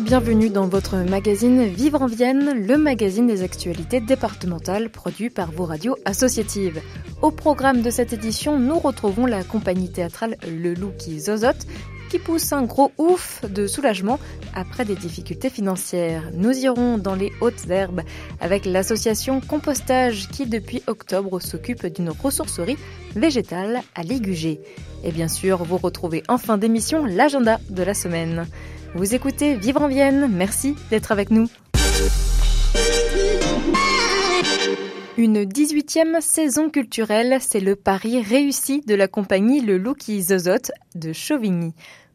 Bienvenue dans votre magazine Vivre en Vienne, le magazine des actualités départementales produit par vos radios associatives. Au programme de cette édition, nous retrouvons la compagnie théâtrale Le Loup qui zozote qui pousse un gros ouf de soulagement après des difficultés financières. Nous irons dans les hautes herbes avec l'association Compostage qui depuis octobre s'occupe d'une ressourcerie végétale à Ligugé. Et bien sûr, vous retrouvez en fin d'émission l'agenda de la semaine. Vous écoutez Vivre en Vienne, merci d'être avec nous. Une 18e saison culturelle, c'est le pari réussi de la compagnie Le Loup qui zozote de Chauvigny.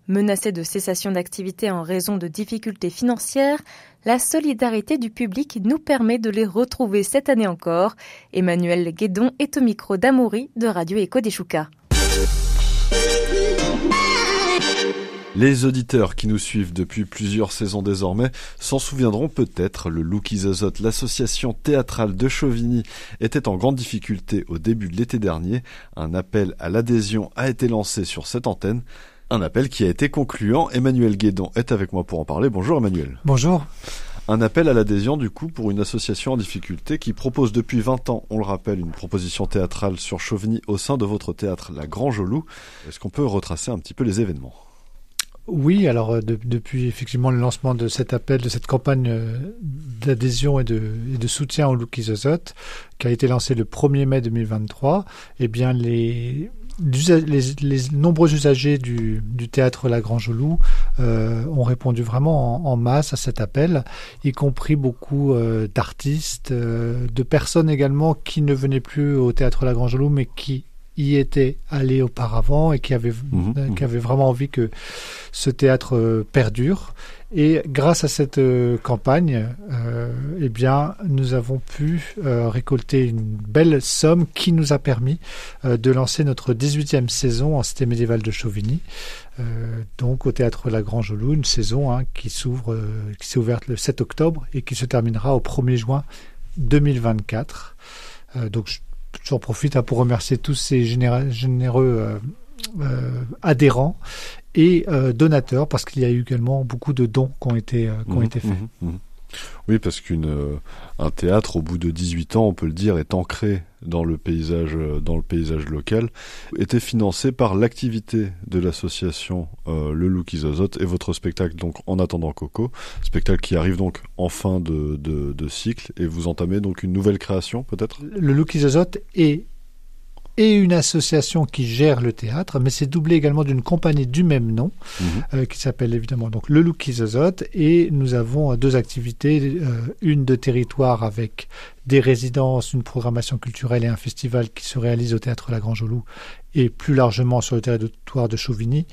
Menacée de cessation d'activité en raison de difficultés financières, la solidarité du public nous permet de les retrouver cette année encore. Emmanuel Guédon est au micro d'Amoury de Radio Éco des Choucas. Les auditeurs qui nous suivent depuis plusieurs saisons désormais s'en souviendront peut-être, le Louki Azote, l'association théâtrale de Chauvigny, était en grande difficulté au début de l'été dernier. Un appel à l'adhésion a été lancé sur cette antenne. Un appel qui a été concluant. Emmanuel Guédon est avec moi pour en parler. Bonjour Emmanuel. Bonjour. Un appel à l'adhésion du coup pour une association en difficulté qui propose depuis 20 ans, on le rappelle, une proposition théâtrale sur Chauvigny au sein de votre théâtre La Grange au Est-ce qu'on peut retracer un petit peu les événements? Oui, alors euh, de, depuis effectivement le lancement de cet appel, de cette campagne euh, d'adhésion et de, soutien au Look qui a été lancé le 1er mai 2023, eh bien les, les, nombreux usagers du, théâtre La Grange Loup euh, ont répondu vraiment en, masse à cet appel, y compris beaucoup euh, d'artistes, de personnes également qui ne venaient plus au théâtre La Grange Loup, mais qui y étaient allés auparavant et qui avaient, mmh, mmh. qui avaient vraiment envie que ce théâtre euh, perdure. Et grâce à cette euh, campagne, euh, eh bien, nous avons pu euh, récolter une belle somme qui nous a permis euh, de lancer notre 18e saison en cité médiévale de Chauvigny, euh, donc au théâtre La Grange Loup, une saison hein, qui s'ouvre, qui s'est ouverte le 7 octobre et qui se terminera au 1er juin 2024. donc, j'en profite hein, pour remercier tous ces généreux euh, adhérents et euh, donateurs, parce qu'il y a eu également beaucoup de dons qui ont été, euh, qui ont mmh, été faits. Mmh, mmh. Oui, parce qu'un théâtre, au bout de 18 ans, on peut le dire, est ancré dans le paysage, dans le paysage local, était financé par l'activité de l'association euh, Le Loup Isozote et votre spectacle, donc En attendant Coco, spectacle qui arrive donc en fin de, cycle, et vous entamez donc une nouvelle création, peut-être? Le Loup est et une association qui gère le théâtre, mais c'est doublé également d'une compagnie du même nom, mmh. euh, qui s'appelle évidemment donc le Loukizozote, et nous avons euh, deux activités, euh, une de territoire avec des résidences, une programmation culturelle et un festival qui se réalise au théâtre La Grange au Loup et plus largement sur le territoire de Chauvigny,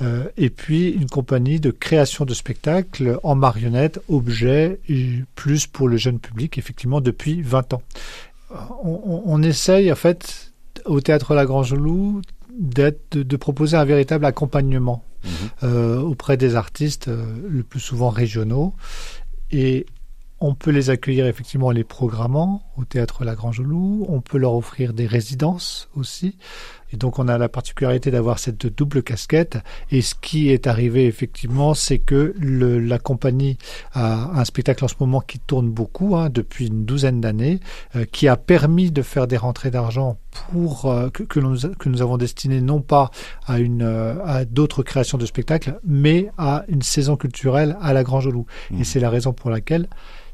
euh, et puis une compagnie de création de spectacles en marionnettes, objets, et plus pour le jeune public, effectivement, depuis 20 ans. On, on, on essaye, en fait, au théâtre La Grange Loup de, de, proposer un véritable accompagnement mmh. euh, auprès des artistes, euh, le plus souvent régionaux. Et on peut les accueillir effectivement en les programmant au théâtre La Grange Loup. On peut leur offrir des résidences aussi. Et donc on a la particularité d'avoir cette double casquette. Et ce qui est arrivé effectivement, c'est que le, la compagnie a un spectacle en ce moment qui tourne beaucoup hein, depuis une douzaine d'années, euh, qui a permis de faire des rentrées d'argent pour euh, que, que, nous, que nous avons destiné non pas à une euh, à d'autres créations de spectacles, mais à une saison culturelle à la Grange Loup. Mmh. Et c'est la raison pour laquelle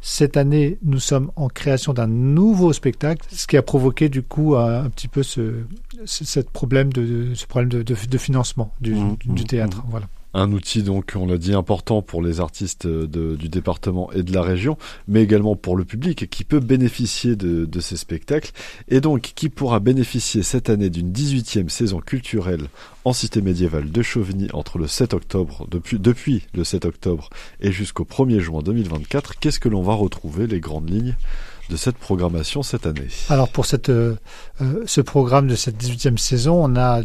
cette année, nous sommes en création d'un nouveau spectacle, ce qui a provoqué du coup un, un petit peu ce, ce, problème de, ce problème de, de, de financement du, mmh, du théâtre. Mmh. Voilà un outil donc on l'a dit important pour les artistes de, du département et de la région, mais également pour le public qui peut bénéficier de, ces spectacles et donc qui pourra bénéficier cette année d'une 18e saison culturelle en cité médiévale de Chauvigny entre le 7 octobre depuis, le 7 octobre et jusqu'au 1er juin 2024. Qu'est-ce que l'on va retrouver les grandes lignes de cette programmation cette année? Alors pour cette, euh, ce programme de cette 18e saison, on a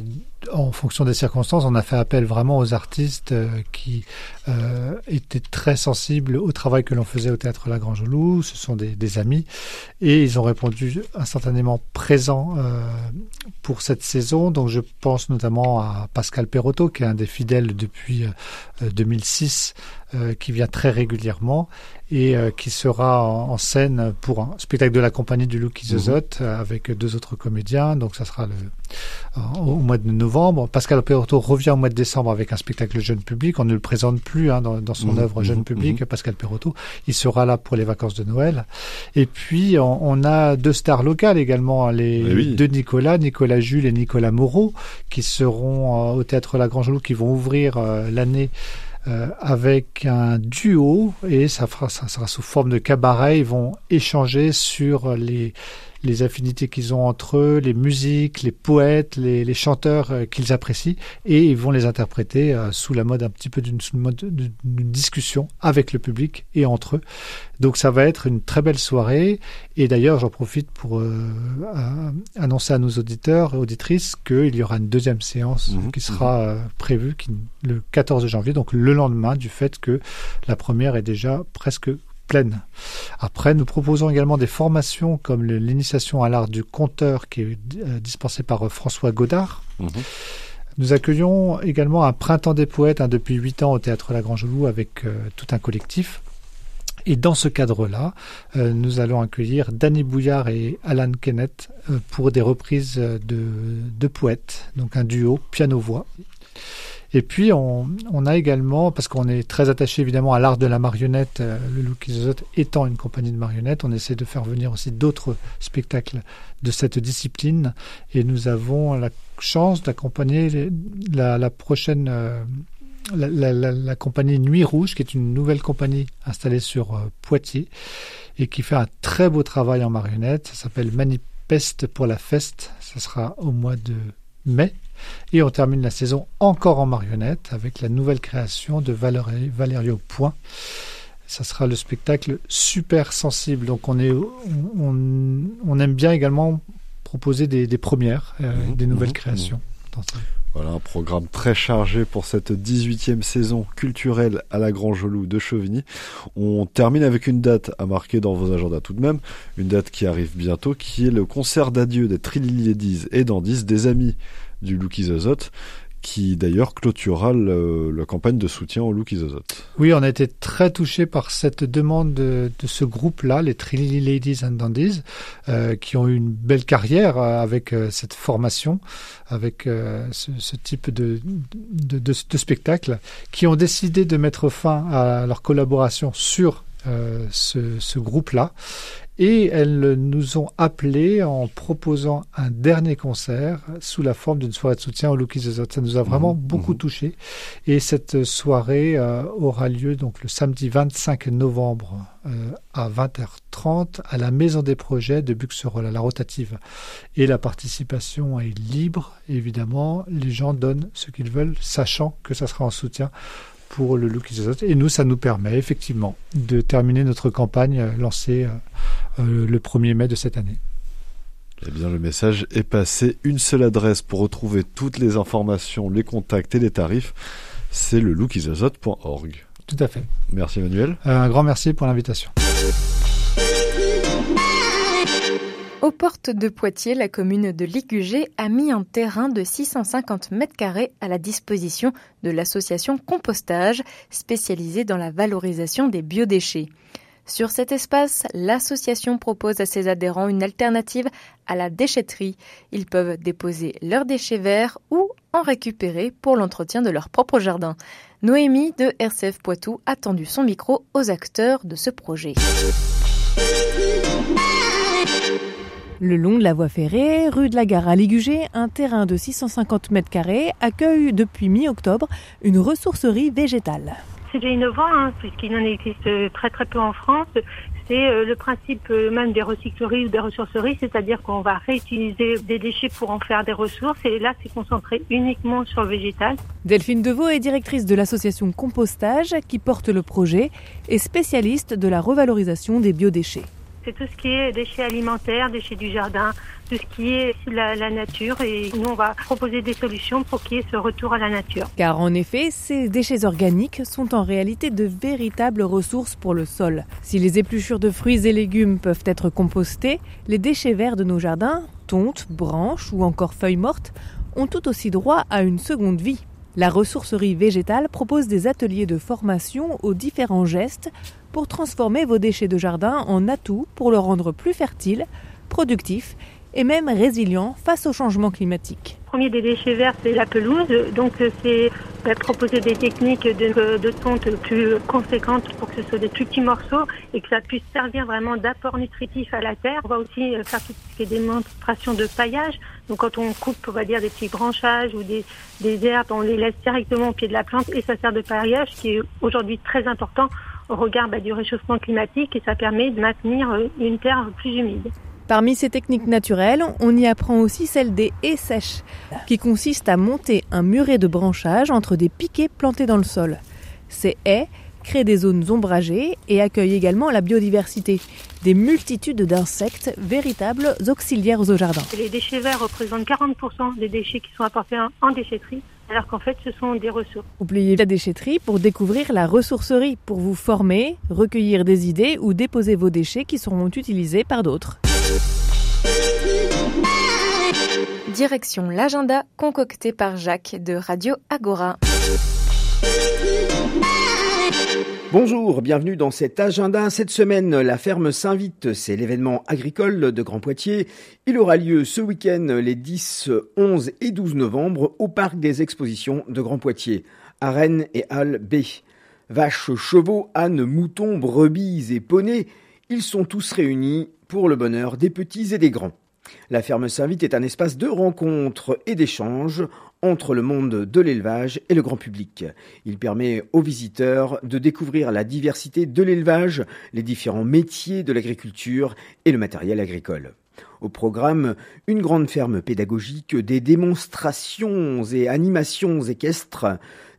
en fonction des circonstances, on a fait appel vraiment aux artistes euh, qui euh, étaient très sensibles au travail que l'on faisait au théâtre Lagrange Loup. Ce sont des, des, amis et ils ont répondu instantanément présents euh, pour cette saison. Donc je pense notamment à Pascal Perotto, qui est un des fidèles depuis 2006, euh, euh, qui vient très régulièrement et qui sera en, scène pour un spectacle de la compagnie du Loup Zot avec deux autres comédiens. Donc ça sera le, au mois de novembre Pascal Perotto revient au mois de décembre avec un spectacle jeune public. On ne le présente plus hein, dans, son mmh, œuvre jeune mmh, public, mmh. Pascal Perotto. Il sera là pour les vacances de Noël. Et puis, on, a deux stars locales également, hein, les eh deux Nicolas, Nicolas Jules et Nicolas Moreau, qui seront euh, au Théâtre Lagrange Loup, qui vont ouvrir euh, l'année euh, avec un duo et ça, fera, ça sera sous forme de cabaret. Ils vont échanger sur les les affinités qu'ils ont entre eux, les musiques, les poètes, les, les chanteurs euh, qu'ils apprécient, et ils vont les interpréter euh, sous la mode un petit peu d'une discussion avec le public et entre eux. Donc ça va être une très belle soirée. Et d'ailleurs, j'en profite pour euh, annoncer à nos auditeurs et auditrices qu'il y aura une deuxième séance mhm. qui sera prévue qui, le 14 janvier, donc le lendemain du fait que la première est déjà presque après, nous proposons également des formations comme l'initiation à l'art du conteur qui est euh, dispensée par euh, François Godard. Mhm. Nous accueillons également un printemps des poètes hein, depuis huit ans au théâtre Lagrange Loup avec euh, tout un collectif. Et dans ce cadre-là, nous allons accueillir Danny Bouillard et Alan Kennett pour des reprises de, de poètes, donc un duo piano-voix. Et puis, on, on a également, parce qu'on est très attaché évidemment à l'art de la marionnette, euh, le Look étant une compagnie de marionnettes, on essaie de faire venir aussi d'autres spectacles de cette discipline. Et nous avons la chance d'accompagner la, la, prochaine... Euh, la, la, la, compagnie Nuit Rouge, qui est une nouvelle compagnie installée sur euh, Poitiers et qui fait un très beau travail en marionnette. Ça s'appelle Manifeste pour la Feste. Ça sera au mois de mai. Et on termine la saison encore en marionnette avec la nouvelle création de Valerio Point. Ça sera le spectacle super sensible. Donc on, est, on, aime bien également proposer des, premières, euh, mmh, des nouvelles mmh, créations. Mmh. Voilà un programme très chargé pour cette 18e saison culturelle à la Grand Jolou de Chauvigny. On termine avec une date à marquer dans vos agendas tout de même, une date qui arrive bientôt, qui est le concert d'adieu des Trilly et d'Andis, des amis du Lucky Zazot, qui d'ailleurs clôturera la campagne de soutien au Lucky Zazot. Oui, on a été très touché par cette demande de, ce groupe-là, les Trilly Ladies and Dandies, euh, qui ont eu une belle carrière euh, avec euh, cette formation, avec ce, type de, spectacle, qui ont décidé de mettre fin à leur collaboration sur ce groupe-là et elles nous ont appelés en proposant un dernier concert sous la forme d'une soirée de soutien au Lucky the Ça nous a vraiment mmh, beaucoup mmh. touché. Et cette soirée euh, aura lieu donc le samedi 25 novembre euh, à 20h30 à la Maison des Projets de Buxerolles, à la rotative. Et la participation est libre, évidemment. Les gens donnent ce qu'ils veulent, sachant que ça sera en soutien pour le Look Et nous, ça nous permet effectivement de terminer notre campagne euh, lancée euh, le 1er mai de cette année. Eh bien, le message est passé. Une seule adresse pour retrouver toutes les informations, les contacts et les tarifs, c'est le lookisazote.org. Tout à fait. Merci Emmanuel. un grand merci pour l'invitation. Aux portes de Poitiers, la commune de Ligugé a mis un terrain de 650 mètres carrés à la disposition de l'association Compostage, spécialisée dans la valorisation des biodéchets. Sur cet espace, l'association propose à ses adhérents une alternative à la déchetterie. Ils peuvent déposer leurs déchets verts ou en récupérer pour l'entretien de leur propre jardin. Noémie de RCF Poitou a tendu son micro aux acteurs de ce projet. Le long de la voie ferrée, rue de la Gare à Ligugé, un terrain de 650 mètres carrés accueille depuis mi-octobre une ressourcerie végétale. C'est innovant hein, puisqu'il en existe très très peu en France. C'est euh, le principe euh, même des recycleries ou des ressourceries, c'est-à-dire qu'on va réutiliser des déchets pour en faire des ressources et là c'est concentré uniquement sur le végétal. Delphine Deveau est directrice de l'association Compostage qui porte le projet et spécialiste de la revalorisation des biodéchets. C'est tout ce qui est déchets alimentaires, déchets du jardin, tout ce qui est la, nature. Et nous, on va proposer des solutions pour qu'il y ait ce retour à la nature. Car en effet, ces déchets organiques sont en réalité de véritables ressources pour le sol. Si les épluchures de fruits et légumes peuvent être compostées, les déchets verts de nos jardins, tontes, branches ou encore feuilles mortes, ont tout aussi droit à une seconde vie. La ressourcerie végétale propose des ateliers de formation aux différents gestes pour transformer vos déchets de jardin en atouts pour le rendre plus fertile, productif et même résilient face au changement climatique. Le premier des déchets verts, c'est la pelouse. Donc, c'est bah, proposer des techniques de, de tonte plus conséquentes pour que ce soit des plus petits morceaux et que ça puisse servir vraiment d'apport nutritif à la terre. On va aussi faire tout ce qui est démonstration de paillage. Donc, quand on coupe, on va dire des petits branchages ou des, des herbes, on les laisse directement au pied de la plante et ça sert de paillage, qui est aujourd'hui très important au regard bah, du réchauffement climatique et ça permet de maintenir une terre plus humide. Parmi ces techniques naturelles, on y apprend aussi celle des haies sèches, qui consiste à monter un muret de branchage entre des piquets plantés dans le sol. Ces haies créent des zones ombragées et accueillent également la biodiversité, des multitudes d'insectes, véritables auxiliaires aux jardins. Les déchets verts représentent 40% des déchets qui sont apportés en déchetterie alors qu'en fait ce sont des ressources. Oubliez la déchetterie pour découvrir la ressourcerie, pour vous former, recueillir des idées ou déposer vos déchets qui seront utilisés par d'autres. Direction l'agenda concocté par Jacques de Radio Agora. Bonjour, bienvenue dans cet agenda. Cette semaine, la ferme s'invite. C'est l'événement agricole de Grand Poitiers. Il aura lieu ce week-end les 10, 11 et 12 novembre au parc des expositions de Grand Poitiers, à Rennes et Halle B. Vaches, chevaux, ânes, moutons, brebis et poneys, ils sont tous réunis pour le bonheur des petits et des grands. La ferme Saint-Vite est un espace de rencontre et d'échange entre le monde de l'élevage et le grand public. Il permet aux visiteurs de découvrir la diversité de l'élevage, les différents métiers de l'agriculture et le matériel agricole. Au programme, une grande ferme pédagogique, des démonstrations et animations équestres,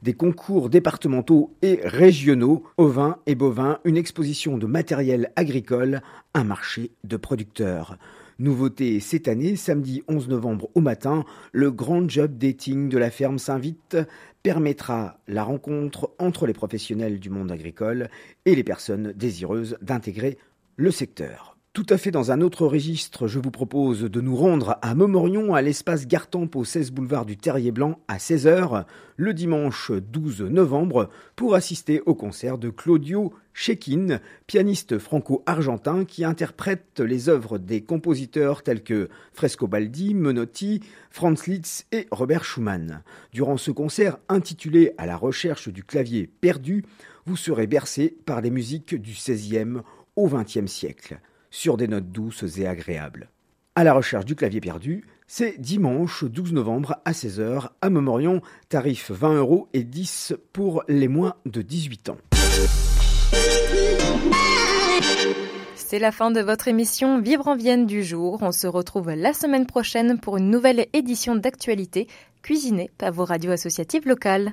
des concours départementaux et régionaux, ovins et bovins, une exposition de matériel agricole, un marché de producteurs. Nouveauté cette année, samedi 11 novembre au matin, le grand job dating de la ferme Saint-Vite permettra la rencontre entre les professionnels du monde agricole et les personnes désireuses d'intégrer le secteur. Tout à fait dans un autre registre, je vous propose de nous rendre à Momorion, à l'espace Gartempe au 16 boulevard du Terrier Blanc à 16h, le dimanche 12 novembre, pour assister au concert de Claudio Chekin, pianiste franco-argentin qui interprète les œuvres des compositeurs tels que Frescobaldi, Menotti, Franz Liszt et Robert Schumann. Durant ce concert intitulé À la recherche du clavier perdu, vous serez bercé par les musiques du XVIe au XXe siècle sur des notes douces et agréables. À la recherche du clavier perdu, c'est dimanche 12 novembre à 16h à Memorion, tarif 20 euros et 10 pour les moins de 18 ans. C'est la fin de votre émission Vivre en Vienne du jour. On se retrouve la semaine prochaine pour une nouvelle édition d'actualité cuisinée par vos radios associatives locales.